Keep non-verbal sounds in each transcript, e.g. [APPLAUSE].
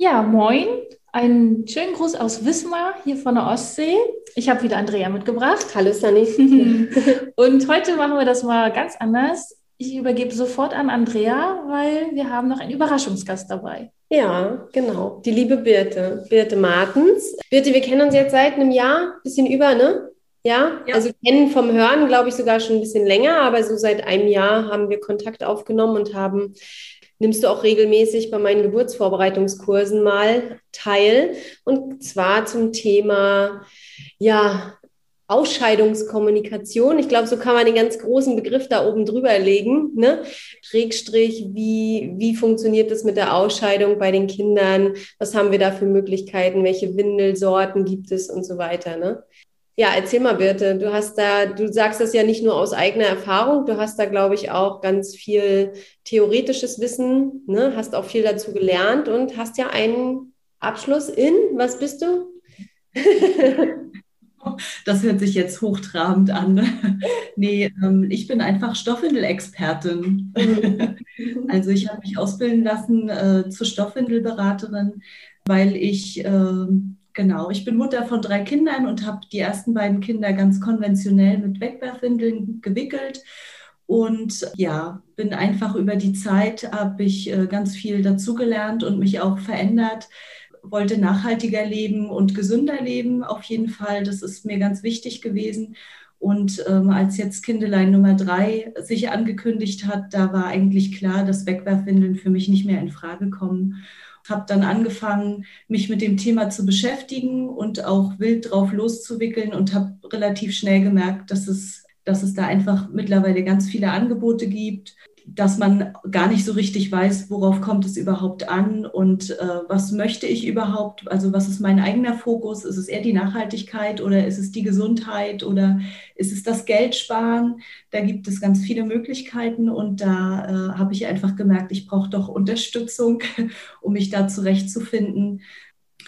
Ja, moin. Einen schönen Gruß aus Wismar, hier von der Ostsee. Ich habe wieder Andrea mitgebracht. Hallo Sunny. [LAUGHS] Und heute machen wir das mal ganz anders. Ich übergebe sofort an Andrea, weil wir haben noch einen Überraschungsgast dabei. Ja, genau. Die liebe Birte, Birte Martens. Birte, wir kennen uns jetzt seit einem Jahr, bisschen über, ne? Ja, Ja. also kennen vom Hören, glaube ich, sogar schon ein bisschen länger, aber so seit einem Jahr haben wir Kontakt aufgenommen und haben, nimmst du auch regelmäßig bei meinen Geburtsvorbereitungskursen mal teil. Und zwar zum Thema, ja, Ausscheidungskommunikation. Ich glaube, so kann man den ganz großen Begriff da oben drüber legen. Ne? Schrägstrich, wie, wie funktioniert das mit der Ausscheidung bei den Kindern? Was haben wir da für Möglichkeiten? Welche Windelsorten gibt es und so weiter? Ne? Ja, erzähl mal, Birte. Du hast da, du sagst das ja nicht nur aus eigener Erfahrung, du hast da, glaube ich, auch ganz viel theoretisches Wissen, ne? hast auch viel dazu gelernt und hast ja einen Abschluss in, was bist du? [LAUGHS] Das hört sich jetzt hochtrabend an. [LAUGHS] nee, ähm, ich bin einfach Stoffwindelexpertin. [LAUGHS] also ich habe mich ausbilden lassen äh, zur Stoffwindelberaterin, weil ich, äh, genau, ich bin Mutter von drei Kindern und habe die ersten beiden Kinder ganz konventionell mit Wegwerfwindeln gewickelt. Und ja, bin einfach über die Zeit, habe ich äh, ganz viel dazugelernt und mich auch verändert wollte nachhaltiger leben und gesünder leben, auf jeden Fall. Das ist mir ganz wichtig gewesen. Und ähm, als jetzt Kindelein Nummer drei sich angekündigt hat, da war eigentlich klar, dass Wegwerfwindeln für mich nicht mehr in Frage kommen. Habe dann angefangen, mich mit dem Thema zu beschäftigen und auch wild drauf loszuwickeln und habe relativ schnell gemerkt, dass es, dass es da einfach mittlerweile ganz viele Angebote gibt, dass man gar nicht so richtig weiß, worauf kommt es überhaupt an und äh, was möchte ich überhaupt, also was ist mein eigener Fokus, ist es eher die Nachhaltigkeit oder ist es die Gesundheit oder ist es das Geld sparen? Da gibt es ganz viele Möglichkeiten und da äh, habe ich einfach gemerkt, ich brauche doch Unterstützung, [LAUGHS] um mich da zurechtzufinden.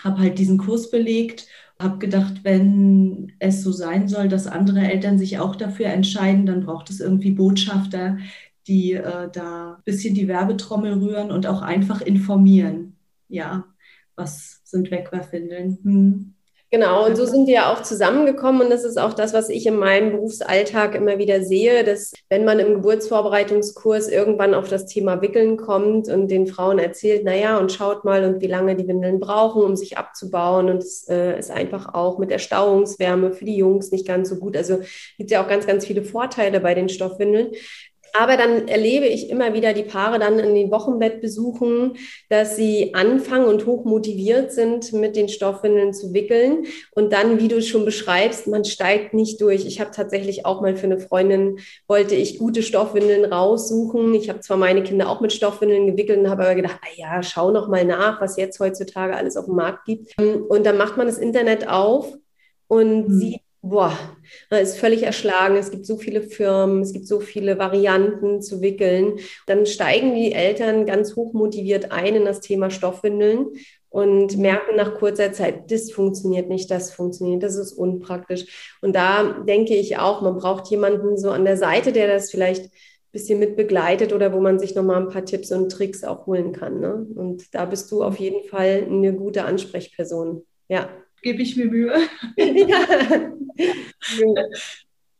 Habe halt diesen Kurs belegt habe gedacht, wenn es so sein soll, dass andere Eltern sich auch dafür entscheiden, dann braucht es irgendwie Botschafter, die äh, da ein bisschen die Werbetrommel rühren und auch einfach informieren. Ja, was sind Wegwerfwindeln? Hm. Genau, und so sind wir ja auch zusammengekommen. Und das ist auch das, was ich in meinem Berufsalltag immer wieder sehe, dass wenn man im Geburtsvorbereitungskurs irgendwann auf das Thema Wickeln kommt und den Frauen erzählt, naja, und schaut mal und wie lange die Windeln brauchen, um sich abzubauen. Und es äh, ist einfach auch mit der Stauungswärme für die Jungs nicht ganz so gut. Also gibt ja auch ganz, ganz viele Vorteile bei den Stoffwindeln. Aber dann erlebe ich immer wieder die Paare dann in den Wochenbettbesuchen, dass sie anfangen und hoch motiviert sind, mit den Stoffwindeln zu wickeln. Und dann, wie du es schon beschreibst, man steigt nicht durch. Ich habe tatsächlich auch mal für eine Freundin, wollte ich gute Stoffwindeln raussuchen. Ich habe zwar meine Kinder auch mit Stoffwindeln gewickelt und habe aber gedacht, ah ja, schau noch mal nach, was jetzt heutzutage alles auf dem Markt gibt. Und dann macht man das Internet auf und Mhm. sieht, boah, man ist völlig erschlagen. Es gibt so viele Firmen, es gibt so viele Varianten zu wickeln. Dann steigen die Eltern ganz hoch motiviert ein in das Thema Stoffwindeln und merken nach kurzer Zeit, das funktioniert nicht, das funktioniert, das ist unpraktisch. Und da denke ich auch, man braucht jemanden so an der Seite, der das vielleicht ein bisschen mit begleitet oder wo man sich nochmal ein paar Tipps und Tricks auch holen kann. Ne? Und da bist du auf jeden Fall eine gute Ansprechperson. Ja. Gebe ich mir Mühe. ja. [LAUGHS]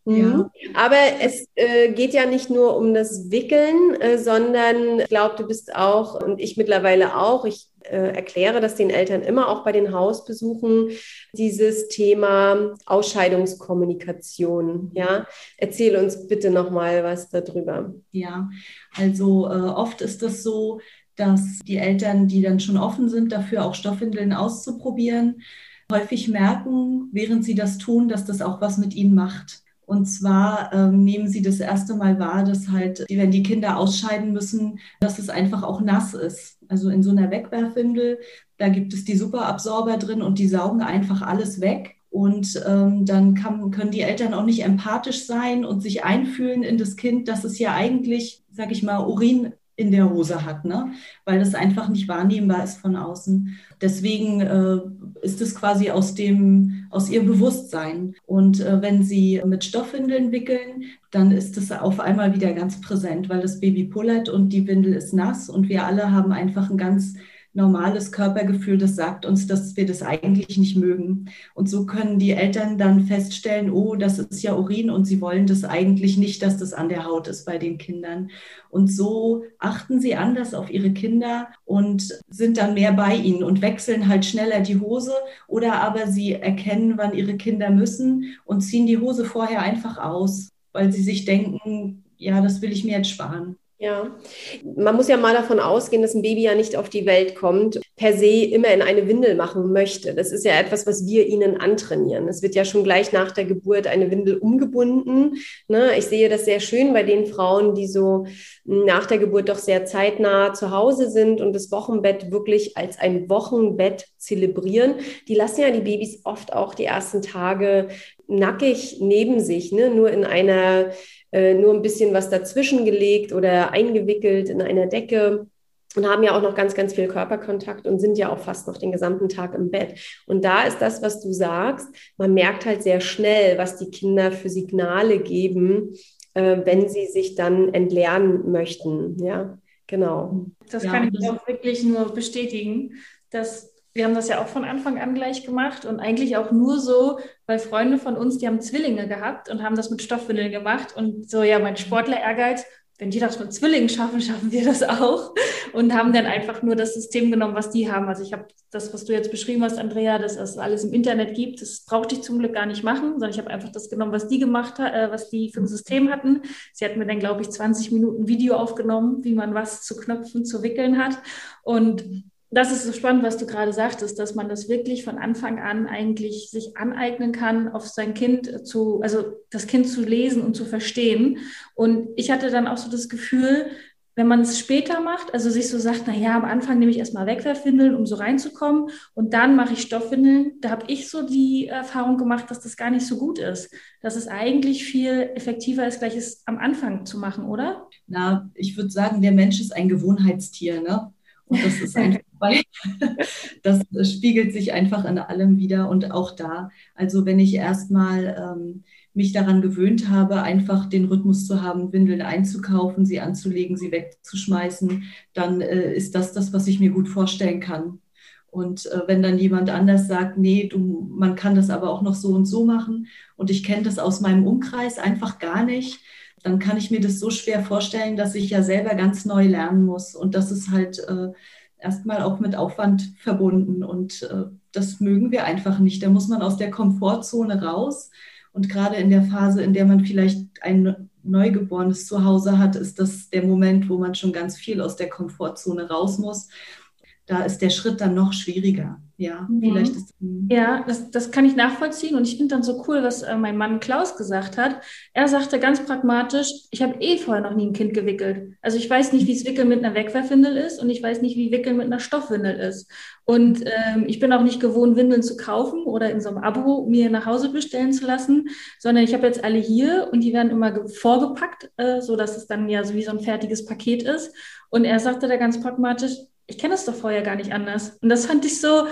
Ja. Mhm. Aber es äh, geht ja nicht nur um das Wickeln, äh, sondern ich glaube, du bist auch und ich mittlerweile auch. Ich äh, erkläre das den Eltern immer auch bei den Hausbesuchen, dieses Thema Ausscheidungskommunikation. Ja, erzähl uns bitte noch mal was darüber. Ja, also äh, oft ist es so, dass die Eltern, die dann schon offen sind, dafür auch Stoffwindeln auszuprobieren, häufig merken, während sie das tun, dass das auch was mit ihnen macht. Und zwar ähm, nehmen sie das erste Mal wahr, dass halt, wenn die Kinder ausscheiden müssen, dass es einfach auch nass ist. Also in so einer Wegwerfwindel, da gibt es die Superabsorber drin und die saugen einfach alles weg. Und ähm, dann kann, können die Eltern auch nicht empathisch sein und sich einfühlen in das Kind, dass es ja eigentlich, sag ich mal, Urin in der Hose hat, ne? weil das einfach nicht wahrnehmbar ist von außen. Deswegen äh, ist es quasi aus dem, aus ihrem Bewusstsein. Und äh, wenn sie mit Stoffwindeln wickeln, dann ist es auf einmal wieder ganz präsent, weil das Baby pullert und die Windel ist nass und wir alle haben einfach ein ganz normales Körpergefühl, das sagt uns, dass wir das eigentlich nicht mögen. Und so können die Eltern dann feststellen, oh, das ist ja Urin und sie wollen das eigentlich nicht, dass das an der Haut ist bei den Kindern. Und so achten sie anders auf ihre Kinder und sind dann mehr bei ihnen und wechseln halt schneller die Hose oder aber sie erkennen, wann ihre Kinder müssen und ziehen die Hose vorher einfach aus, weil sie sich denken, ja, das will ich mir jetzt sparen. Ja, man muss ja mal davon ausgehen, dass ein Baby ja nicht auf die Welt kommt, per se immer in eine Windel machen möchte. Das ist ja etwas, was wir ihnen antrainieren. Es wird ja schon gleich nach der Geburt eine Windel umgebunden. Ne? Ich sehe das sehr schön bei den Frauen, die so nach der Geburt doch sehr zeitnah zu Hause sind und das Wochenbett wirklich als ein Wochenbett zelebrieren. Die lassen ja die Babys oft auch die ersten Tage nackig neben sich, ne? nur in einer äh, nur ein bisschen was dazwischen gelegt oder eingewickelt in einer Decke und haben ja auch noch ganz, ganz viel Körperkontakt und sind ja auch fast noch den gesamten Tag im Bett. Und da ist das, was du sagst, man merkt halt sehr schnell, was die Kinder für Signale geben, äh, wenn sie sich dann entlernen möchten. Ja, genau. Das ja. kann ich auch wirklich nur bestätigen, dass wir haben das ja auch von Anfang an gleich gemacht und eigentlich auch nur so, weil Freunde von uns, die haben Zwillinge gehabt und haben das mit Stoffwindeln gemacht und so, ja, mein Sportler-Ehrgeiz, wenn die das mit Zwillingen schaffen, [LAUGHS] schaffen wir das auch und haben dann einfach nur das System genommen, was die haben. Also ich habe das, was du jetzt beschrieben hast, Andrea, dass es alles im Internet gibt, das brauchte ich zum Glück gar nicht machen, sondern ich habe einfach das genommen, was die gemacht hat, äh, was die für ein System hatten. Sie hat mir dann, glaube ich, 20 Minuten Video aufgenommen, wie man was zu knöpfen, zu wickeln hat und das ist so spannend, was du gerade sagtest, dass man das wirklich von Anfang an eigentlich sich aneignen kann, auf sein Kind zu, also das Kind zu lesen und zu verstehen. Und ich hatte dann auch so das Gefühl, wenn man es später macht, also sich so sagt, na ja, am Anfang nehme ich erstmal Wegwerfwindeln, um so reinzukommen und dann mache ich Stoffwindeln, da habe ich so die Erfahrung gemacht, dass das gar nicht so gut ist. Dass es eigentlich viel effektiver ist, gleich es am Anfang zu machen, oder? Na, ich würde sagen, der Mensch ist ein Gewohnheitstier, ne? Und das ist einfach, [LAUGHS] weil das spiegelt sich einfach in allem wieder und auch da. Also wenn ich erstmal ähm, mich daran gewöhnt habe, einfach den Rhythmus zu haben, Windeln einzukaufen, sie anzulegen, sie wegzuschmeißen, dann äh, ist das das, was ich mir gut vorstellen kann. Und äh, wenn dann jemand anders sagt, nee, du, man kann das aber auch noch so und so machen und ich kenne das aus meinem Umkreis einfach gar nicht, dann kann ich mir das so schwer vorstellen, dass ich ja selber ganz neu lernen muss. Und das ist halt äh, erstmal auch mit Aufwand verbunden. Und äh, das mögen wir einfach nicht. Da muss man aus der Komfortzone raus. Und gerade in der Phase, in der man vielleicht ein Neugeborenes zu Hause hat, ist das der Moment, wo man schon ganz viel aus der Komfortzone raus muss da ist der Schritt dann noch schwieriger. Ja, mhm. vielleicht ist. Ja, das, das kann ich nachvollziehen. Und ich finde dann so cool, was äh, mein Mann Klaus gesagt hat. Er sagte ganz pragmatisch, ich habe eh vorher noch nie ein Kind gewickelt. Also ich weiß nicht, wie es Wickeln mit einer Wegwerfwindel ist und ich weiß nicht, wie Wickeln mit einer Stoffwindel ist. Und ähm, ich bin auch nicht gewohnt, Windeln zu kaufen oder in so einem Abo mir nach Hause bestellen zu lassen, sondern ich habe jetzt alle hier und die werden immer vorgepackt, äh, so dass es dann ja so wie so ein fertiges Paket ist. Und er sagte da ganz pragmatisch, ich kenne es doch vorher gar nicht anders. Und das fand ich so,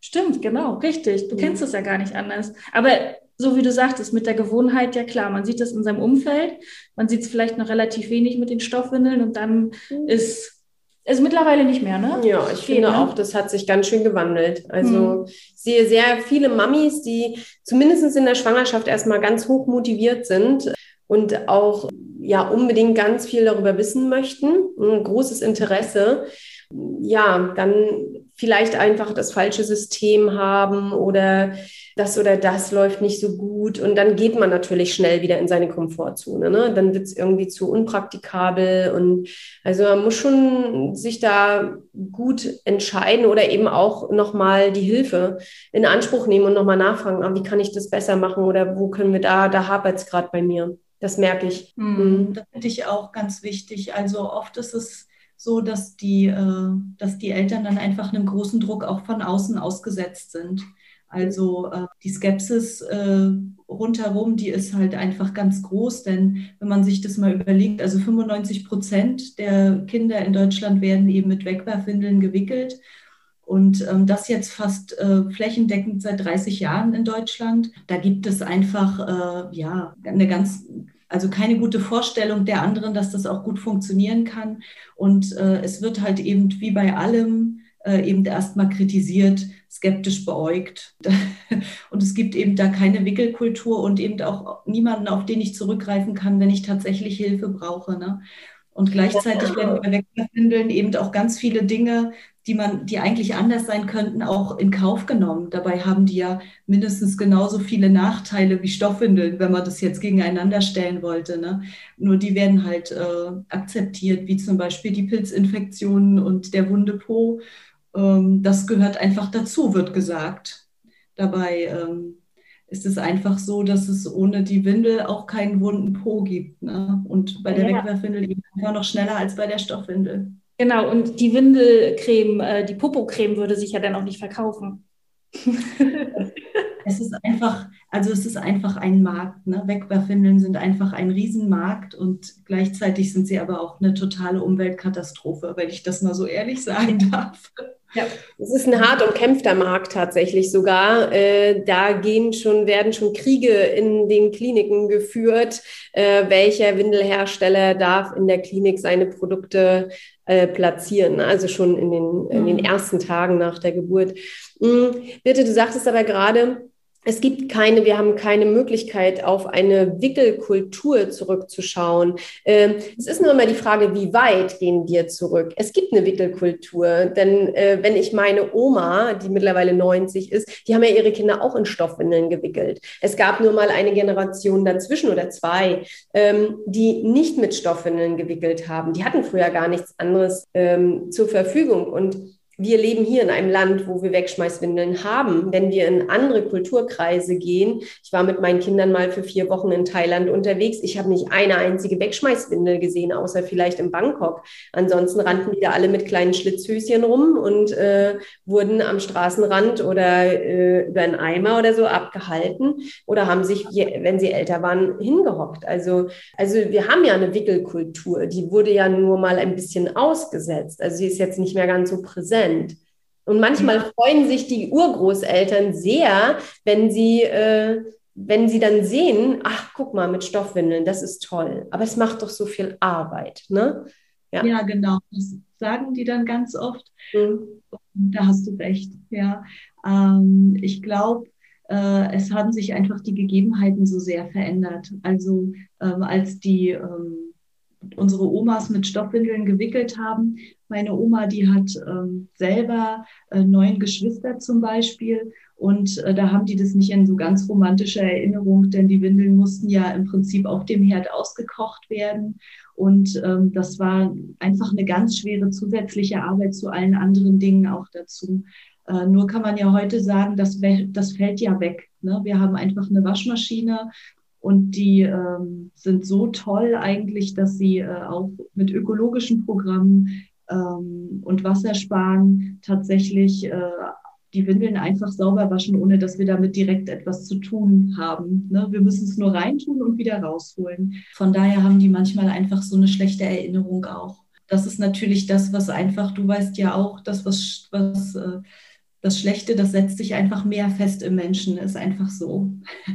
stimmt, genau, richtig. Du ja. kennst es ja gar nicht anders. Aber so wie du sagtest, mit der Gewohnheit, ja klar, man sieht das in seinem Umfeld, man sieht es vielleicht noch relativ wenig mit den Stoffwindeln und dann mhm. ist es mittlerweile nicht mehr, ne? Ja, ich Geht, finde ne? auch, das hat sich ganz schön gewandelt. Also mhm. ich sehe sehr viele Mamis, die zumindest in der Schwangerschaft erstmal ganz hoch motiviert sind und auch ja unbedingt ganz viel darüber wissen möchten. Ein großes Interesse ja, dann vielleicht einfach das falsche System haben oder das oder das läuft nicht so gut. Und dann geht man natürlich schnell wieder in seine Komfortzone. Ne? Dann wird es irgendwie zu unpraktikabel. Und also man muss schon sich da gut entscheiden oder eben auch nochmal die Hilfe in Anspruch nehmen und nochmal nachfragen, ah, wie kann ich das besser machen oder wo können wir da, da hapert es gerade bei mir. Das merke ich. Hm, mhm. Das finde ich auch ganz wichtig. Also oft ist es so, dass die, äh, dass die Eltern dann einfach einem großen Druck auch von außen ausgesetzt sind. Also äh, die Skepsis äh, rundherum, die ist halt einfach ganz groß, denn wenn man sich das mal überlegt, also 95 Prozent der Kinder in Deutschland werden eben mit Wegwerfwindeln gewickelt. Und ähm, das jetzt fast äh, flächendeckend seit 30 Jahren in Deutschland. Da gibt es einfach äh, ja eine ganz also keine gute Vorstellung der anderen, dass das auch gut funktionieren kann. Und äh, es wird halt eben wie bei allem äh, eben erstmal kritisiert, skeptisch beäugt. [LAUGHS] Und es gibt eben da keine Wickelkultur und eben auch niemanden, auf den ich zurückgreifen kann, wenn ich tatsächlich Hilfe brauche. Ne? Und gleichzeitig werden bei Wegwerfwindeln eben auch ganz viele Dinge die man, die eigentlich anders sein könnten, auch in Kauf genommen. Dabei haben die ja mindestens genauso viele Nachteile wie Stoffwindeln, wenn man das jetzt gegeneinander stellen wollte. Ne? Nur die werden halt äh, akzeptiert, wie zum Beispiel die Pilzinfektionen und der wunde Po. Ähm, das gehört einfach dazu, wird gesagt. Dabei ähm, ist es einfach so, dass es ohne die Windel auch keinen wunden Po gibt. Ne? Und bei der ja. Wegwerfwindel eben einfach noch schneller als bei der Stoffwindel. Genau, und die Windelcreme, äh, die Popocreme würde sich ja dann auch nicht verkaufen. [LAUGHS] es ist einfach, also es ist einfach ein Markt. Ne? Wegwerfwindeln sind einfach ein Riesenmarkt und gleichzeitig sind sie aber auch eine totale Umweltkatastrophe, wenn ich das mal so ehrlich sagen [LAUGHS] darf. Ja, es ist ein hart umkämpfter Markt tatsächlich sogar. Äh, da gehen schon, werden schon Kriege in den Kliniken geführt. Äh, welcher Windelhersteller darf in der Klinik seine Produkte äh, platzieren? Also schon in den, in den mhm. ersten Tagen nach der Geburt. Mhm. Bitte, du sagtest aber gerade, es gibt keine, wir haben keine Möglichkeit, auf eine Wickelkultur zurückzuschauen. Ähm, es ist nur immer die Frage, wie weit gehen wir zurück? Es gibt eine Wickelkultur, denn äh, wenn ich meine Oma, die mittlerweile 90 ist, die haben ja ihre Kinder auch in Stoffwindeln gewickelt. Es gab nur mal eine Generation dazwischen oder zwei, ähm, die nicht mit Stoffwindeln gewickelt haben. Die hatten früher gar nichts anderes ähm, zur Verfügung und wir leben hier in einem Land, wo wir Wegschmeißwindeln haben. Wenn wir in andere Kulturkreise gehen, ich war mit meinen Kindern mal für vier Wochen in Thailand unterwegs, ich habe nicht eine einzige Wegschmeißwindel gesehen, außer vielleicht in Bangkok. Ansonsten rannten die da alle mit kleinen Schlitzhöschen rum und äh, wurden am Straßenrand oder äh, über einen Eimer oder so abgehalten oder haben sich, wenn sie älter waren, hingehockt. Also, also wir haben ja eine Wickelkultur, die wurde ja nur mal ein bisschen ausgesetzt. Also sie ist jetzt nicht mehr ganz so präsent. Prozent. Und manchmal freuen sich die Urgroßeltern sehr, wenn sie, äh, wenn sie dann sehen, ach, guck mal, mit Stoffwindeln, das ist toll. Aber es macht doch so viel Arbeit, ne? Ja, ja genau. Das sagen die dann ganz oft. Mhm. Da hast du recht, ja. Ähm, ich glaube, äh, es haben sich einfach die Gegebenheiten so sehr verändert. Also ähm, als die ähm, unsere Omas mit Stoffwindeln gewickelt haben. Meine Oma, die hat ähm, selber äh, neun Geschwister zum Beispiel. Und äh, da haben die das nicht in so ganz romantischer Erinnerung, denn die Windeln mussten ja im Prinzip auf dem Herd ausgekocht werden. Und ähm, das war einfach eine ganz schwere zusätzliche Arbeit zu allen anderen Dingen auch dazu. Äh, nur kann man ja heute sagen, das, das fällt ja weg. Ne? Wir haben einfach eine Waschmaschine und die ähm, sind so toll eigentlich, dass sie äh, auch mit ökologischen Programmen ähm, und Wassersparen tatsächlich äh, die Windeln einfach sauber waschen, ohne dass wir damit direkt etwas zu tun haben. Ne? Wir müssen es nur reintun und wieder rausholen. Von daher haben die manchmal einfach so eine schlechte Erinnerung auch. Das ist natürlich das, was einfach, du weißt ja auch, das, was, was äh, das Schlechte, das setzt sich einfach mehr fest im Menschen, ist einfach so.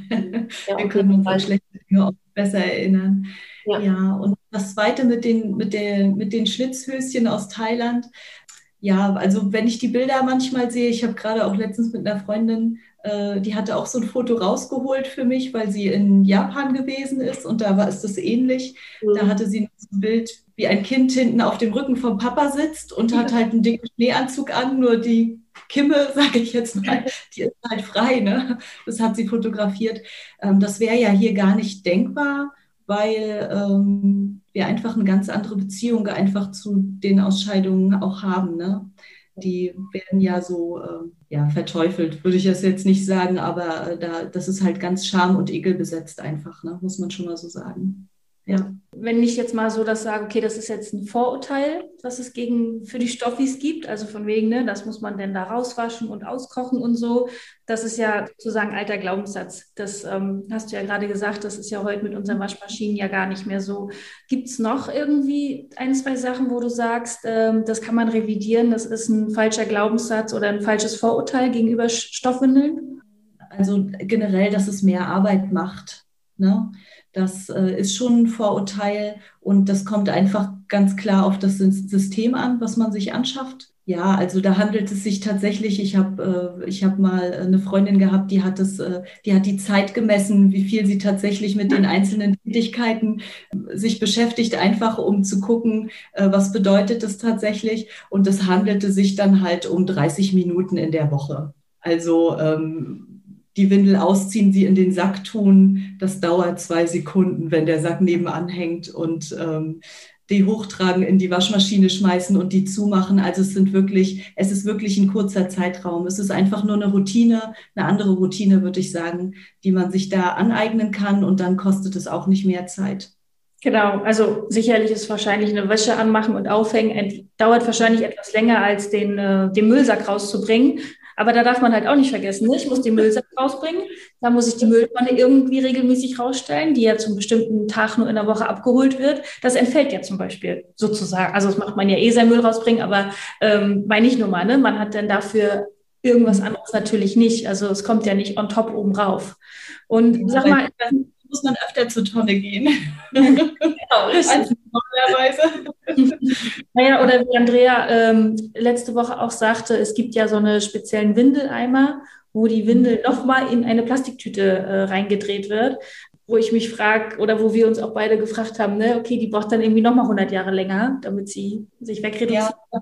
Ja, Wir können uns an schlechte Dinge auch besser erinnern. Ja. ja, und das Zweite mit den, mit, den, mit den Schlitzhöschen aus Thailand. Ja, also wenn ich die Bilder manchmal sehe, ich habe gerade auch letztens mit einer Freundin äh, die hatte auch so ein Foto rausgeholt für mich, weil sie in Japan gewesen ist und da war ist das ähnlich. Mhm. Da hatte sie ein Bild, wie ein Kind hinten auf dem Rücken vom Papa sitzt und hat halt einen dicken Schneeanzug an, nur die Kimme, [LAUGHS] sage ich jetzt mal, die ist halt frei. Ne? Das hat sie fotografiert. Ähm, das wäre ja hier gar nicht denkbar, weil ähm, wir einfach eine ganz andere Beziehung einfach zu den Ausscheidungen auch haben. Ne? Die werden ja so äh, ja, verteufelt, würde ich das jetzt nicht sagen, aber äh, da, das ist halt ganz scham- und ekelbesetzt einfach, ne? muss man schon mal so sagen. Ja. Wenn ich jetzt mal so das sage, okay, das ist jetzt ein Vorurteil, was es gegen für die Stoffis gibt, also von wegen, ne, das muss man denn da rauswaschen und auskochen und so. Das ist ja sozusagen alter Glaubenssatz. Das ähm, hast du ja gerade gesagt, das ist ja heute mit unseren Waschmaschinen ja gar nicht mehr so. Gibt es noch irgendwie ein, zwei Sachen, wo du sagst, ähm, das kann man revidieren, das ist ein falscher Glaubenssatz oder ein falsches Vorurteil gegenüber Stoffwindeln? Also generell, dass es mehr Arbeit macht. Ne? Das äh, ist schon ein Vorurteil und das kommt einfach ganz klar auf das System an, was man sich anschafft. Ja, also da handelt es sich tatsächlich, ich habe äh, hab mal eine Freundin gehabt, die hat, das, äh, die hat die Zeit gemessen, wie viel sie tatsächlich mit den einzelnen Tätigkeiten sich beschäftigt, einfach um zu gucken, äh, was bedeutet das tatsächlich. Und das handelte sich dann halt um 30 Minuten in der Woche. Also ähm, die Windel ausziehen, sie in den Sack tun. Das dauert zwei Sekunden, wenn der Sack nebenan hängt und ähm, die hochtragen, in die Waschmaschine schmeißen und die zumachen. Also es sind wirklich, es ist wirklich ein kurzer Zeitraum. Es ist einfach nur eine Routine, eine andere Routine, würde ich sagen, die man sich da aneignen kann und dann kostet es auch nicht mehr Zeit. Genau, also sicherlich ist wahrscheinlich eine Wäsche anmachen und aufhängen, dauert wahrscheinlich etwas länger als den, äh, den Müllsack rauszubringen. Aber da darf man halt auch nicht vergessen, ne? ich muss den Müllsack rausbringen, da muss ich die Mülltonne irgendwie regelmäßig rausstellen, die ja zum bestimmten Tag nur in der Woche abgeholt wird. Das entfällt ja zum Beispiel sozusagen. Also das macht man ja eh sein Müll rausbringen, aber ähm, meine ich nur mal, ne? man hat dann dafür irgendwas anderes natürlich nicht. Also es kommt ja nicht on top oben rauf. Und sag mal, muss man öfter zur Tonne gehen. genau, [LAUGHS] richtig. Normalerweise. [LAUGHS] naja, oder wie Andrea ähm, letzte Woche auch sagte, es gibt ja so eine speziellen Windeleimer, wo die Windel nochmal in eine Plastiktüte äh, reingedreht wird wo ich mich frage oder wo wir uns auch beide gefragt haben, ne, okay, die braucht dann irgendwie nochmal 100 Jahre länger, damit sie sich wegreduziert. Ja,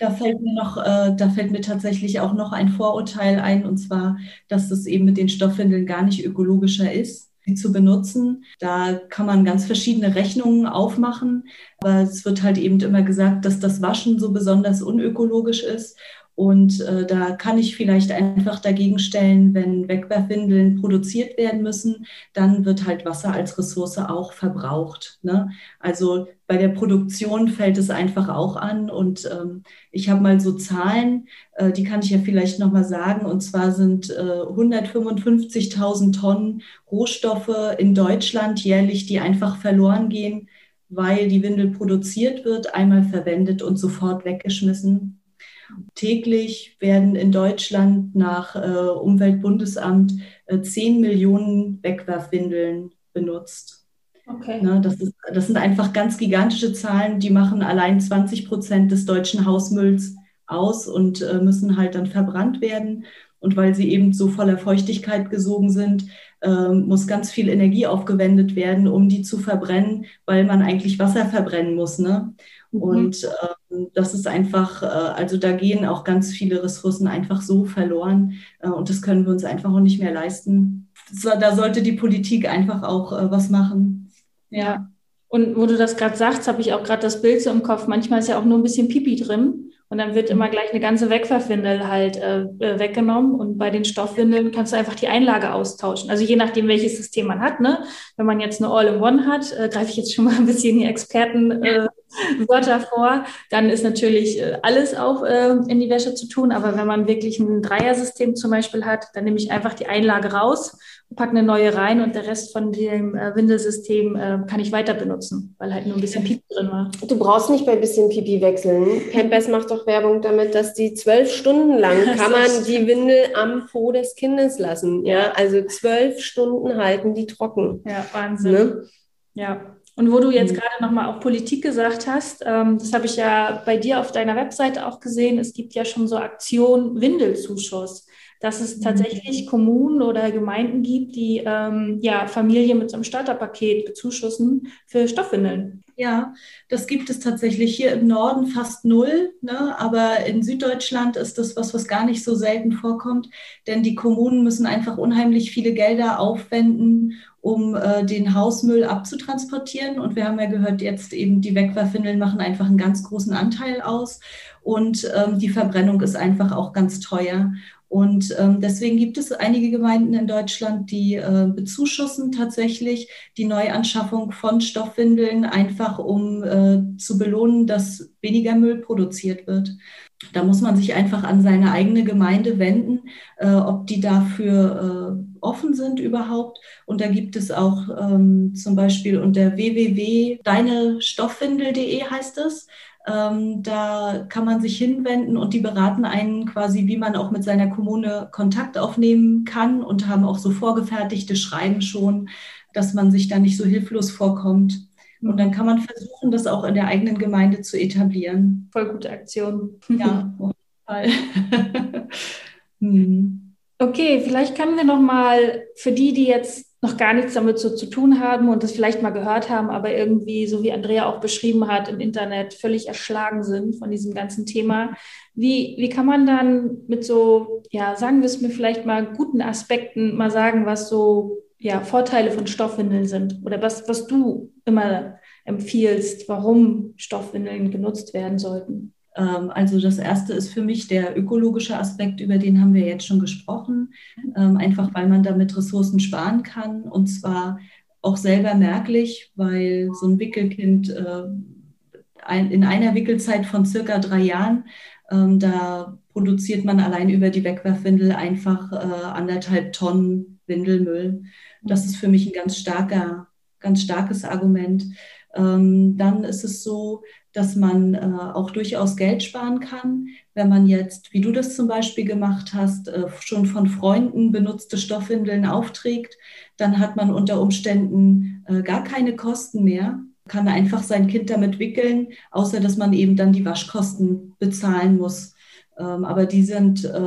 da fällt mir noch, äh, da fällt mir tatsächlich auch noch ein Vorurteil ein, und zwar, dass das eben mit den Stoffwindeln gar nicht ökologischer ist sie zu benutzen. Da kann man ganz verschiedene Rechnungen aufmachen, aber es wird halt eben immer gesagt, dass das Waschen so besonders unökologisch ist und äh, da kann ich vielleicht einfach dagegen stellen, wenn Wegwerfwindeln produziert werden müssen, dann wird halt Wasser als Ressource auch verbraucht. Ne? Also bei der Produktion fällt es einfach auch an. Und ähm, ich habe mal so Zahlen, äh, die kann ich ja vielleicht nochmal sagen. Und zwar sind äh, 155.000 Tonnen Rohstoffe in Deutschland jährlich, die einfach verloren gehen, weil die Windel produziert wird, einmal verwendet und sofort weggeschmissen. Täglich werden in Deutschland nach äh, Umweltbundesamt äh, 10 Millionen Wegwerfwindeln benutzt. Okay. Ne, das, ist, das sind einfach ganz gigantische Zahlen, die machen allein 20 Prozent des deutschen Hausmülls aus und äh, müssen halt dann verbrannt werden. Und weil sie eben so voller Feuchtigkeit gesogen sind, äh, muss ganz viel Energie aufgewendet werden, um die zu verbrennen, weil man eigentlich Wasser verbrennen muss. Ne? Mhm. Und äh, das ist einfach, äh, also da gehen auch ganz viele Ressourcen einfach so verloren äh, und das können wir uns einfach auch nicht mehr leisten. Das, da sollte die Politik einfach auch äh, was machen. Ja. Und wo du das gerade sagst, habe ich auch gerade das Bild so im Kopf. Manchmal ist ja auch nur ein bisschen Pipi drin. Und dann wird immer gleich eine ganze Wegwerfwindel halt äh, äh, weggenommen. Und bei den Stoffwindeln kannst du einfach die Einlage austauschen. Also je nachdem, welches System man hat. Ne? Wenn man jetzt eine All-in-One hat, äh, greife ich jetzt schon mal ein bisschen die Expertenwörter äh, [LAUGHS] vor, dann ist natürlich äh, alles auch äh, in die Wäsche zu tun. Aber wenn man wirklich ein Dreiersystem zum Beispiel hat, dann nehme ich einfach die Einlage raus packe eine neue rein und der Rest von dem äh, Windelsystem äh, kann ich weiter benutzen, weil halt nur ein bisschen Pipi drin war. Du brauchst nicht bei bisschen Pipi wechseln. Pampers macht doch Werbung damit, dass die zwölf Stunden lang [LAUGHS] kann man die Windel am Po des Kindes lassen. Ja, also zwölf Stunden halten die trocken. Ja, Wahnsinn. Ne? Ja. Und wo du jetzt mhm. gerade nochmal auch Politik gesagt hast, ähm, das habe ich ja bei dir auf deiner Webseite auch gesehen, es gibt ja schon so Aktion Windelzuschuss. dass es tatsächlich Kommunen oder Gemeinden gibt, die ähm, ja, Familien mit so einem Starterpaket bezuschussen für Stoffwindeln. Ja, das gibt es tatsächlich hier im Norden fast null, ne? aber in Süddeutschland ist das was, was gar nicht so selten vorkommt, denn die Kommunen müssen einfach unheimlich viele Gelder aufwenden, um äh, den Hausmüll abzutransportieren. Und wir haben ja gehört, jetzt eben die Wegwerfwindeln machen einfach einen ganz großen Anteil aus und ähm, die Verbrennung ist einfach auch ganz teuer. Und ähm, deswegen gibt es einige Gemeinden in Deutschland, die äh, bezuschussen tatsächlich die Neuanschaffung von Stoffwindeln, einfach um äh, zu belohnen, dass weniger Müll produziert wird. Da muss man sich einfach an seine eigene Gemeinde wenden, äh, ob die dafür äh, offen sind überhaupt. Und da gibt es auch ähm, zum Beispiel unter www.deinestoffwindel.de heißt es, ähm, da kann man sich hinwenden und die beraten einen quasi, wie man auch mit seiner Kommune Kontakt aufnehmen kann und haben auch so vorgefertigte Schreiben schon, dass man sich da nicht so hilflos vorkommt. Und dann kann man versuchen, das auch in der eigenen Gemeinde zu etablieren. Voll gute Aktion. Ja, auf jeden Fall. [LAUGHS] hm. Okay, vielleicht können wir noch mal für die, die jetzt noch gar nichts damit so zu tun haben und das vielleicht mal gehört haben, aber irgendwie, so wie Andrea auch beschrieben hat, im Internet völlig erschlagen sind von diesem ganzen Thema. Wie, wie kann man dann mit so, ja, sagen wir es mir vielleicht mal guten Aspekten mal sagen, was so ja, Vorteile von Stoffwindeln sind oder was, was du immer empfiehlst, warum Stoffwindeln genutzt werden sollten? Ähm, also das erste ist für mich der ökologische Aspekt, über den haben wir jetzt schon gesprochen, ähm, einfach weil man damit Ressourcen sparen kann und zwar auch selber merklich, weil so ein Wickelkind äh, in einer Wickelzeit von circa drei Jahren, ähm, da produziert man allein über die Wegwerfwindel einfach äh, anderthalb Tonnen Windelmüll. Das ist für mich ein ganz starker, ganz starkes Argument. Dann ist es so, dass man äh, auch durchaus Geld sparen kann, wenn man jetzt, wie du das zum Beispiel gemacht hast, äh, schon von Freunden benutzte Stoffwindeln aufträgt, dann hat man unter Umständen äh, gar keine Kosten mehr, kann einfach sein Kind damit wickeln, außer dass man eben dann die Waschkosten bezahlen muss. Ähm, aber die sind äh,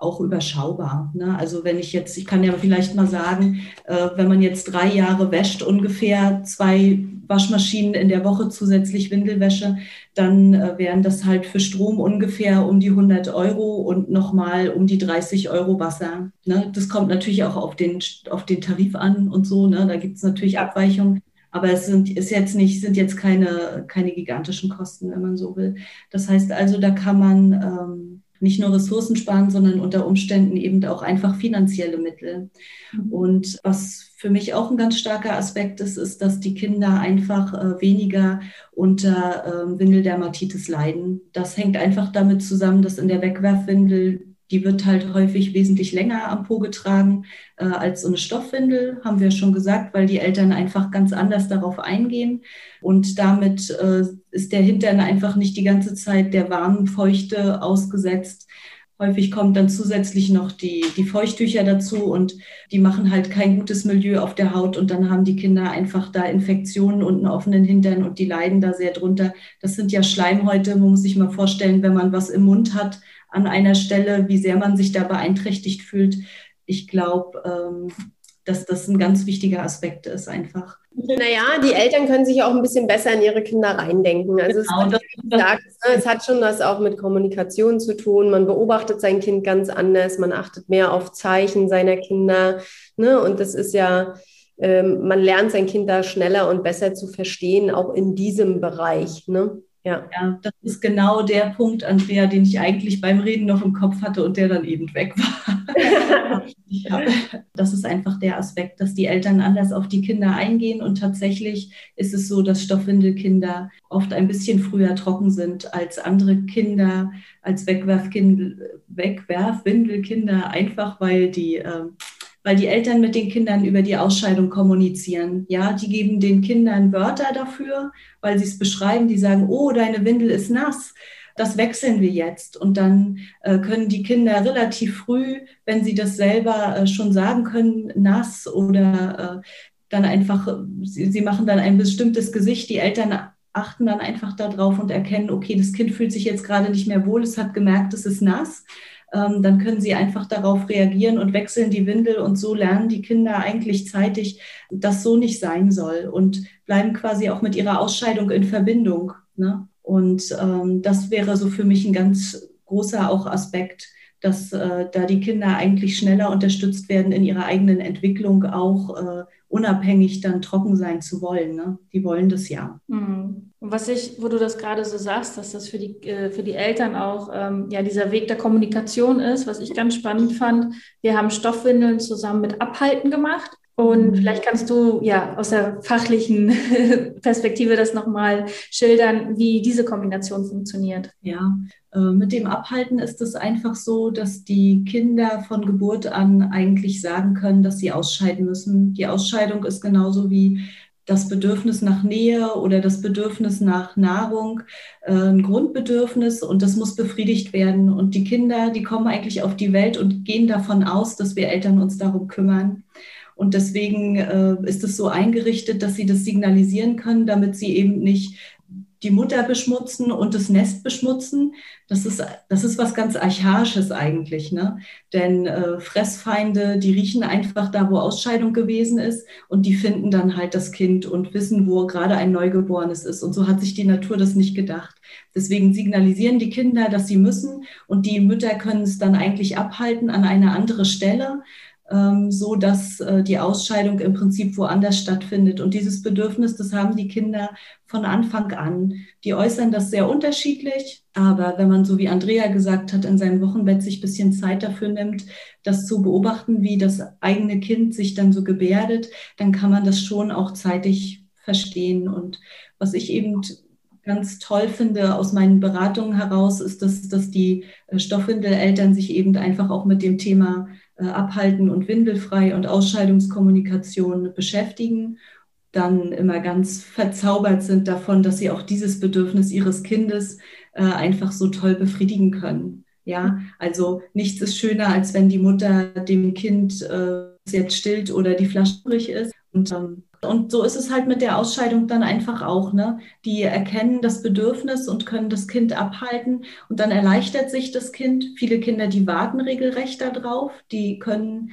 auch überschaubar. Ne? Also wenn ich jetzt, ich kann ja vielleicht mal sagen, äh, wenn man jetzt drei Jahre wäscht, ungefähr zwei Waschmaschinen in der Woche zusätzlich Windelwäsche, dann äh, wären das halt für Strom ungefähr um die 100 Euro und nochmal um die 30 Euro Wasser. Ne? Das kommt natürlich auch auf den, auf den Tarif an und so. Ne? Da gibt es natürlich Abweichungen. Aber es sind, ist jetzt nicht, sind jetzt keine, keine gigantischen Kosten, wenn man so will. Das heißt also, da kann man ähm, nicht nur Ressourcen sparen, sondern unter Umständen eben auch einfach finanzielle Mittel. Mhm. Und was für mich auch ein ganz starker Aspekt ist, ist, dass die Kinder einfach äh, weniger unter äh, Windeldermatitis leiden. Das hängt einfach damit zusammen, dass in der Wegwerfwindel die wird halt häufig wesentlich länger am Po getragen äh, als so eine Stoffwindel, haben wir schon gesagt, weil die Eltern einfach ganz anders darauf eingehen. Und damit äh, ist der Hintern einfach nicht die ganze Zeit der warmen Feuchte ausgesetzt. Häufig kommt dann zusätzlich noch die, die Feuchttücher dazu und die machen halt kein gutes Milieu auf der Haut und dann haben die Kinder einfach da Infektionen und einen offenen Hintern und die leiden da sehr drunter. Das sind ja Schleimhäute, man muss sich mal vorstellen, wenn man was im Mund hat, an einer Stelle, wie sehr man sich da beeinträchtigt fühlt. Ich glaube, ähm, dass das ein ganz wichtiger Aspekt ist einfach. Naja, die Eltern können sich auch ein bisschen besser in ihre Kinder reindenken. Also genau, es, gesagt, ne, es hat schon was auch mit Kommunikation zu tun. Man beobachtet sein Kind ganz anders, man achtet mehr auf Zeichen seiner Kinder. Ne? Und das ist ja, ähm, man lernt sein Kind da schneller und besser zu verstehen, auch in diesem Bereich. Ne? Ja. ja, das ist genau der Punkt, Andrea, den ich eigentlich beim Reden noch im Kopf hatte und der dann eben weg war. [LAUGHS] ja, das ist einfach der Aspekt, dass die Eltern anders auf die Kinder eingehen und tatsächlich ist es so, dass Stoffwindelkinder oft ein bisschen früher trocken sind als andere Kinder, als Wegwerfwindelkinder, einfach weil die äh, weil die Eltern mit den Kindern über die Ausscheidung kommunizieren. Ja, die geben den Kindern Wörter dafür, weil sie es beschreiben. Die sagen, oh, deine Windel ist nass. Das wechseln wir jetzt. Und dann äh, können die Kinder relativ früh, wenn sie das selber äh, schon sagen können, nass oder äh, dann einfach, sie, sie machen dann ein bestimmtes Gesicht. Die Eltern achten dann einfach darauf und erkennen, okay, das Kind fühlt sich jetzt gerade nicht mehr wohl, es hat gemerkt, es ist nass dann können sie einfach darauf reagieren und wechseln die Windel und so lernen die Kinder eigentlich zeitig, dass so nicht sein soll und bleiben quasi auch mit ihrer Ausscheidung in Verbindung. Ne? Und ähm, das wäre so für mich ein ganz großer auch Aspekt, dass äh, da die Kinder eigentlich schneller unterstützt werden in ihrer eigenen Entwicklung, auch äh, unabhängig dann trocken sein zu wollen. Ne? Die wollen das ja. Mhm. Was ich, wo du das gerade so sagst, dass das für die, äh, für die Eltern auch ähm, ja dieser Weg der Kommunikation ist, was ich ganz spannend fand. Wir haben Stoffwindeln zusammen mit Abhalten gemacht. Und mhm. vielleicht kannst du ja aus der fachlichen [LAUGHS] Perspektive das nochmal schildern, wie diese Kombination funktioniert. Ja, äh, mit dem Abhalten ist es einfach so, dass die Kinder von Geburt an eigentlich sagen können, dass sie ausscheiden müssen. Die Ausscheidung ist genauso wie das Bedürfnis nach Nähe oder das Bedürfnis nach Nahrung äh, ein Grundbedürfnis und das muss befriedigt werden. Und die Kinder, die kommen eigentlich auf die Welt und gehen davon aus, dass wir Eltern uns darum kümmern. Und deswegen äh, ist es so eingerichtet, dass sie das signalisieren können, damit sie eben nicht die Mutter beschmutzen und das Nest beschmutzen. Das ist, das ist was ganz Archaisches eigentlich. Ne? Denn äh, Fressfeinde, die riechen einfach da, wo Ausscheidung gewesen ist und die finden dann halt das Kind und wissen, wo gerade ein Neugeborenes ist. Und so hat sich die Natur das nicht gedacht. Deswegen signalisieren die Kinder, dass sie müssen und die Mütter können es dann eigentlich abhalten an eine andere Stelle so dass äh, die Ausscheidung im Prinzip woanders stattfindet. Und dieses Bedürfnis, das haben die Kinder von Anfang an. Die äußern das sehr unterschiedlich, aber wenn man, so wie Andrea gesagt hat, in seinem Wochenbett sich bisschen Zeit dafür nimmt, das zu beobachten, wie das eigene Kind sich dann so gebärdet, dann kann man das schon auch zeitig verstehen. Und was ich eben ganz toll finde aus meinen Beratungen heraus, ist, dass, dass die äh, Stoffwindeleltern sich eben einfach auch mit dem Thema abhalten und windelfrei und Ausscheidungskommunikation beschäftigen, dann immer ganz verzaubert sind davon, dass sie auch dieses Bedürfnis ihres Kindes äh, einfach so toll befriedigen können. Ja, also nichts ist schöner, als wenn die Mutter dem Kind äh, jetzt stillt oder die Flasche übrig ist. Und ähm, und so ist es halt mit der Ausscheidung dann einfach auch. Ne? Die erkennen das Bedürfnis und können das Kind abhalten und dann erleichtert sich das Kind. Viele Kinder, die warten regelrecht darauf, die können,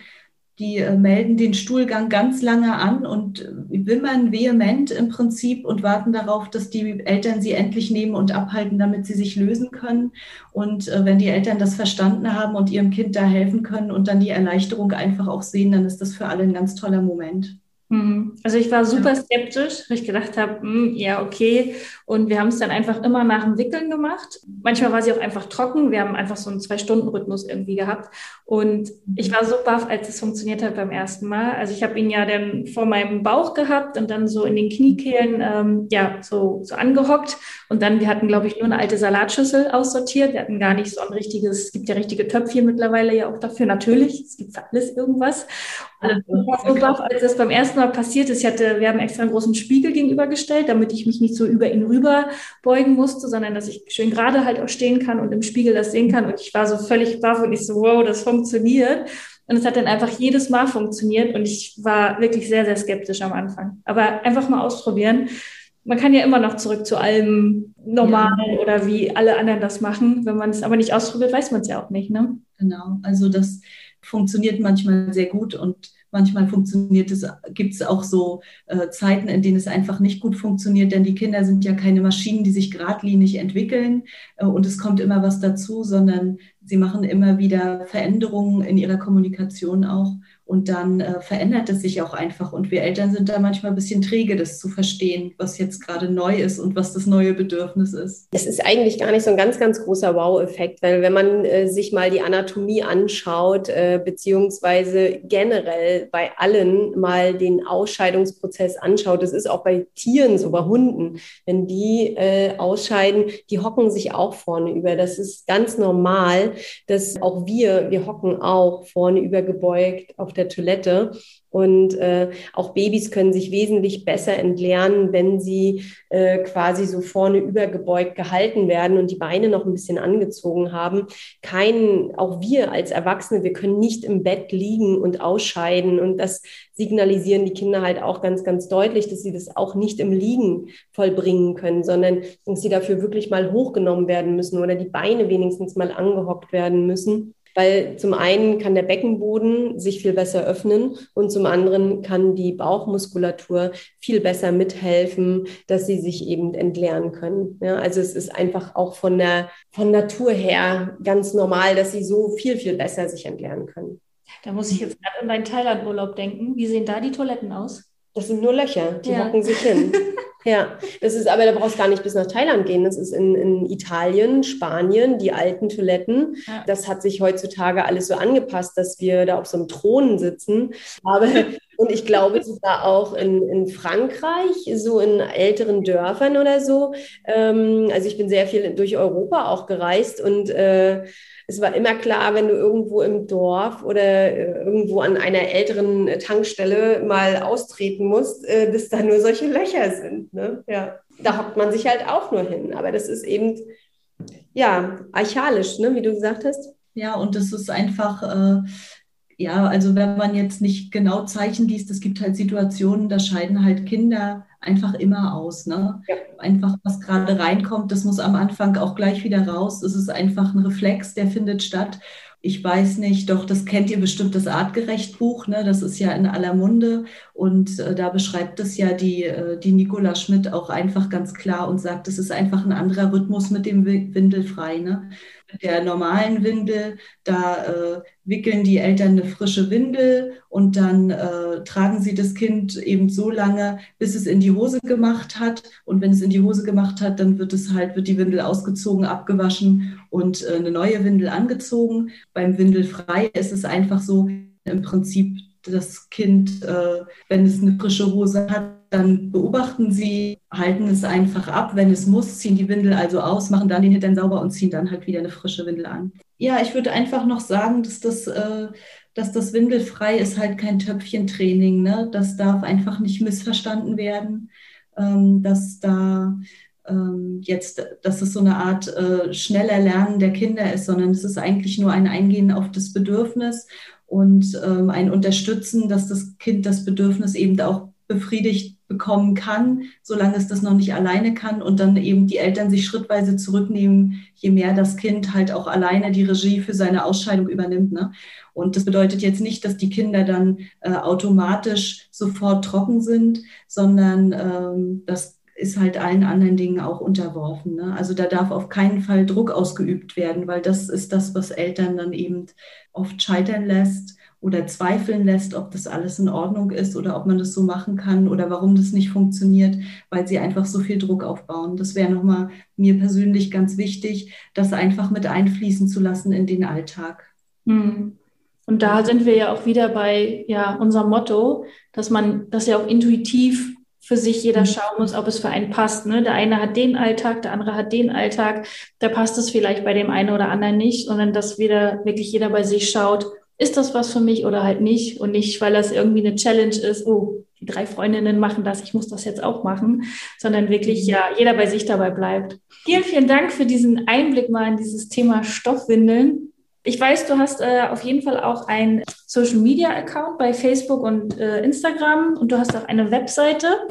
die äh, melden den Stuhlgang ganz lange an und wimmern vehement im Prinzip und warten darauf, dass die Eltern sie endlich nehmen und abhalten, damit sie sich lösen können. Und äh, wenn die Eltern das verstanden haben und ihrem Kind da helfen können und dann die Erleichterung einfach auch sehen, dann ist das für alle ein ganz toller Moment. Hm. Also ich war super skeptisch, weil ich gedacht habe, hm, ja, okay. Und wir haben es dann einfach immer nach dem Wickeln gemacht. Manchmal war sie auch einfach trocken. Wir haben einfach so einen Zwei-Stunden-Rhythmus irgendwie gehabt. Und ich war so baff, als es funktioniert hat beim ersten Mal. Also ich habe ihn ja dann vor meinem Bauch gehabt und dann so in den Kniekehlen, ähm, ja, so, so angehockt. Und dann, wir hatten, glaube ich, nur eine alte Salatschüssel aussortiert. Wir hatten gar nicht so ein richtiges, es gibt ja richtige Töpfchen mittlerweile ja auch dafür, natürlich. Es gibt für alles irgendwas. Und ich war so baff, als das beim ersten Mal Mal passiert ist, ich hatte, wir haben extra einen großen Spiegel gegenübergestellt, damit ich mich nicht so über ihn rüber beugen musste, sondern dass ich schön gerade halt auch stehen kann und im Spiegel das sehen kann. Und ich war so völlig baff und ich so, wow, das funktioniert. Und es hat dann einfach jedes Mal funktioniert und ich war wirklich sehr, sehr skeptisch am Anfang. Aber einfach mal ausprobieren. Man kann ja immer noch zurück zu allem Normalen ja. oder wie alle anderen das machen. Wenn man es aber nicht ausprobiert, weiß man es ja auch nicht. Ne? Genau, also das funktioniert manchmal sehr gut und Manchmal funktioniert es, gibt es auch so äh, Zeiten, in denen es einfach nicht gut funktioniert, denn die Kinder sind ja keine Maschinen, die sich geradlinig entwickeln äh, und es kommt immer was dazu, sondern sie machen immer wieder Veränderungen in ihrer Kommunikation auch. Und dann äh, verändert es sich auch einfach. Und wir Eltern sind da manchmal ein bisschen träge, das zu verstehen, was jetzt gerade neu ist und was das neue Bedürfnis ist. Es ist eigentlich gar nicht so ein ganz, ganz großer Wow-Effekt, weil wenn man äh, sich mal die Anatomie anschaut, äh, beziehungsweise generell bei allen mal den Ausscheidungsprozess anschaut, das ist auch bei Tieren so, bei Hunden, wenn die äh, ausscheiden, die hocken sich auch vorne über. Das ist ganz normal, dass auch wir, wir hocken auch vorne übergebeugt auf der Toilette. Und äh, auch Babys können sich wesentlich besser entlernen, wenn sie äh, quasi so vorne übergebeugt gehalten werden und die Beine noch ein bisschen angezogen haben. Kein, auch wir als Erwachsene, wir können nicht im Bett liegen und ausscheiden. Und das signalisieren die Kinder halt auch ganz, ganz deutlich, dass sie das auch nicht im Liegen vollbringen können, sondern dass sie dafür wirklich mal hochgenommen werden müssen oder die Beine wenigstens mal angehockt werden müssen weil zum einen kann der Beckenboden sich viel besser öffnen und zum anderen kann die Bauchmuskulatur viel besser mithelfen, dass sie sich eben entleeren können. Ja, also es ist einfach auch von der von Natur her ganz normal, dass sie so viel, viel besser sich entleeren können. Da muss ich jetzt gerade an deinen Thailand-Urlaub denken. Wie sehen da die Toiletten aus? Das sind nur Löcher, die ja. hocken sich hin. [LAUGHS] Ja, das ist aber, da brauchst du gar nicht bis nach Thailand gehen. Das ist in, in Italien, Spanien, die alten Toiletten. Ja. Das hat sich heutzutage alles so angepasst, dass wir da auf so einem Thron sitzen. Aber, und ich glaube sogar auch in, in Frankreich, so in älteren Dörfern oder so. Ähm, also ich bin sehr viel durch Europa auch gereist und äh, es war immer klar, wenn du irgendwo im Dorf oder äh, irgendwo an einer älteren Tankstelle mal austreten musst, äh, dass da nur solche Löcher sind. Ne? Ja. Da hockt man sich halt auch nur hin. Aber das ist eben, ja, archaisch, ne? wie du gesagt hast. Ja, und das ist einfach, äh, ja, also wenn man jetzt nicht genau Zeichen liest, es gibt halt Situationen, da scheiden halt Kinder einfach immer aus. Ne? Ja. Einfach, was gerade reinkommt, das muss am Anfang auch gleich wieder raus. Es ist einfach ein Reflex, der findet statt. Ich weiß nicht, doch, das kennt ihr bestimmt, das Artgerecht-Buch, ne? das ist ja in aller Munde. Und äh, da beschreibt es ja die, äh, die Nicola Schmidt auch einfach ganz klar und sagt, es ist einfach ein anderer Rhythmus mit dem Windelfrei. Ne? der normalen Windel, da äh, wickeln die Eltern eine frische Windel und dann äh, tragen sie das Kind eben so lange, bis es in die Hose gemacht hat. Und wenn es in die Hose gemacht hat, dann wird es halt, wird die Windel ausgezogen, abgewaschen und äh, eine neue Windel angezogen. Beim Windelfrei ist es einfach so, im Prinzip das Kind, äh, wenn es eine frische Hose hat, dann beobachten sie, halten es einfach ab, wenn es muss, ziehen die Windel also aus, machen dann den Hintern sauber und ziehen dann halt wieder eine frische Windel an. Ja, ich würde einfach noch sagen, dass das, äh, dass das Windelfrei ist halt kein Töpfchentraining. Ne? Das darf einfach nicht missverstanden werden, ähm, dass da ähm, jetzt, dass es so eine Art äh, schneller Lernen der Kinder ist, sondern es ist eigentlich nur ein Eingehen auf das Bedürfnis und ähm, ein Unterstützen, dass das Kind das Bedürfnis eben auch befriedigt bekommen kann, solange es das noch nicht alleine kann und dann eben die Eltern sich schrittweise zurücknehmen, je mehr das Kind halt auch alleine die Regie für seine Ausscheidung übernimmt. Ne? Und das bedeutet jetzt nicht, dass die Kinder dann äh, automatisch sofort trocken sind, sondern ähm, das ist halt allen anderen Dingen auch unterworfen. Ne? Also da darf auf keinen Fall Druck ausgeübt werden, weil das ist das, was Eltern dann eben oft scheitern lässt oder zweifeln lässt, ob das alles in Ordnung ist oder ob man das so machen kann oder warum das nicht funktioniert, weil sie einfach so viel Druck aufbauen. Das wäre nochmal mir persönlich ganz wichtig, das einfach mit einfließen zu lassen in den Alltag. Hm. Und da sind wir ja auch wieder bei ja, unserem Motto, dass man das ja auch intuitiv für sich jeder mhm. schauen muss, ob es für einen passt. Ne? Der eine hat den Alltag, der andere hat den Alltag. Da passt es vielleicht bei dem einen oder anderen nicht, sondern dass wieder wirklich jeder bei sich schaut, ist das was für mich oder halt nicht und nicht, weil das irgendwie eine Challenge ist, oh, die drei Freundinnen machen das, ich muss das jetzt auch machen, sondern wirklich ja jeder bei sich dabei bleibt. Vielen, vielen Dank für diesen Einblick mal in dieses Thema Stoffwindeln. Ich weiß, du hast äh, auf jeden Fall auch einen Social Media Account bei Facebook und äh, Instagram und du hast auch eine Webseite.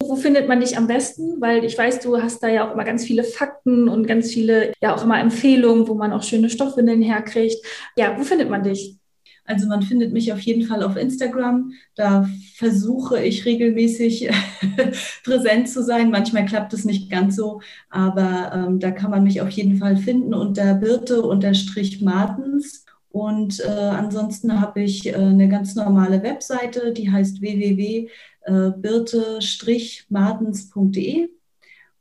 Wo findet man dich am besten? Weil ich weiß, du hast da ja auch immer ganz viele Fakten und ganz viele, ja auch immer Empfehlungen, wo man auch schöne Stoffwindeln herkriegt. Ja, wo findet man dich? Also man findet mich auf jeden Fall auf Instagram. Da versuche ich regelmäßig [LAUGHS] präsent zu sein. Manchmal klappt es nicht ganz so, aber ähm, da kann man mich auf jeden Fall finden unter Birte-Martens. Und äh, ansonsten habe ich äh, eine ganz normale Webseite, die heißt www.birte-martens.de.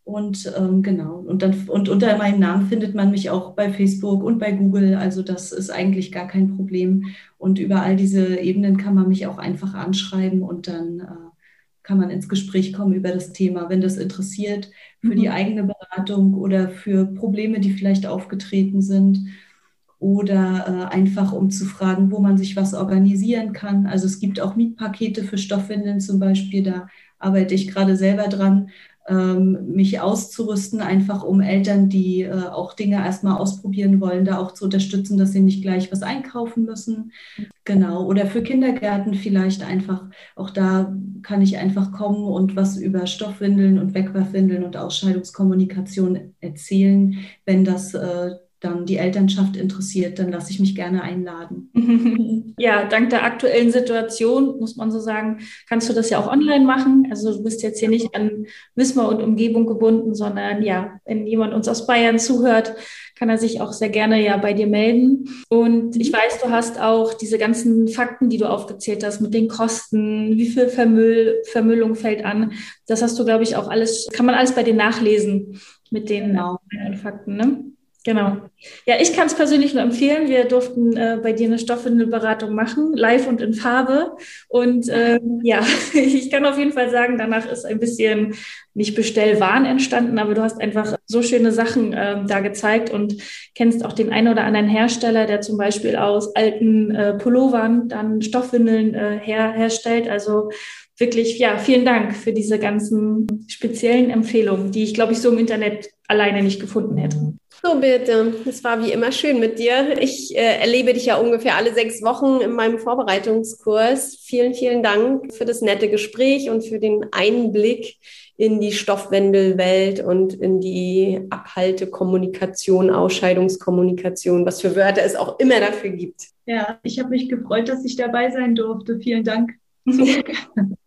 Und ähm, genau, und, dann, und unter meinem Namen findet man mich auch bei Facebook und bei Google. Also das ist eigentlich gar kein Problem. Und über all diese Ebenen kann man mich auch einfach anschreiben und dann äh, kann man ins Gespräch kommen über das Thema, wenn das interessiert, für mhm. die eigene Beratung oder für Probleme, die vielleicht aufgetreten sind oder äh, einfach um zu fragen, wo man sich was organisieren kann. Also es gibt auch Mietpakete für Stoffwindeln zum Beispiel, da arbeite ich gerade selber dran, mich auszurüsten, einfach um Eltern, die äh, auch Dinge erstmal ausprobieren wollen, da auch zu unterstützen, dass sie nicht gleich was einkaufen müssen. Genau. Oder für Kindergärten vielleicht einfach, auch da kann ich einfach kommen und was über Stoffwindeln und Wegwerfwindeln und Ausscheidungskommunikation erzählen, wenn das äh, dann die Elternschaft interessiert, dann lasse ich mich gerne einladen. [LAUGHS] Ja, dank der aktuellen Situation, muss man so sagen, kannst du das ja auch online machen. Also du bist jetzt hier nicht an Wismar und Umgebung gebunden, sondern ja, wenn jemand uns aus Bayern zuhört, kann er sich auch sehr gerne ja bei dir melden. Und ich weiß, du hast auch diese ganzen Fakten, die du aufgezählt hast, mit den Kosten, wie viel Vermüll, Vermüllung fällt an. Das hast du, glaube ich, auch alles, kann man alles bei dir nachlesen mit den genau. Fakten, ne? Genau. Ja, ich kann es persönlich nur empfehlen. Wir durften äh, bei dir eine Stoffwindelberatung machen, live und in Farbe. Und ähm, ja, [LAUGHS] ich kann auf jeden Fall sagen, danach ist ein bisschen nicht Bestellwahn entstanden, aber du hast einfach so schöne Sachen äh, da gezeigt und kennst auch den einen oder anderen Hersteller, der zum Beispiel aus alten äh, Pullovern dann Stoffwindeln äh, her herstellt. Also wirklich, ja, vielen Dank für diese ganzen speziellen Empfehlungen, die ich, glaube ich, so im Internet alleine nicht gefunden hätte. So, bitte. Es war wie immer schön mit dir. Ich äh, erlebe dich ja ungefähr alle sechs Wochen in meinem Vorbereitungskurs. Vielen, vielen Dank für das nette Gespräch und für den Einblick in die Stoffwendelwelt und in die Abhaltekommunikation, Ausscheidungskommunikation, was für Wörter es auch immer dafür gibt. Ja, ich habe mich gefreut, dass ich dabei sein durfte. Vielen Dank. [LAUGHS]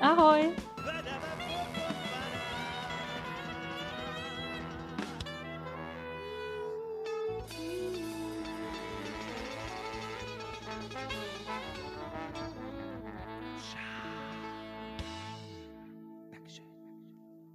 Ahoj!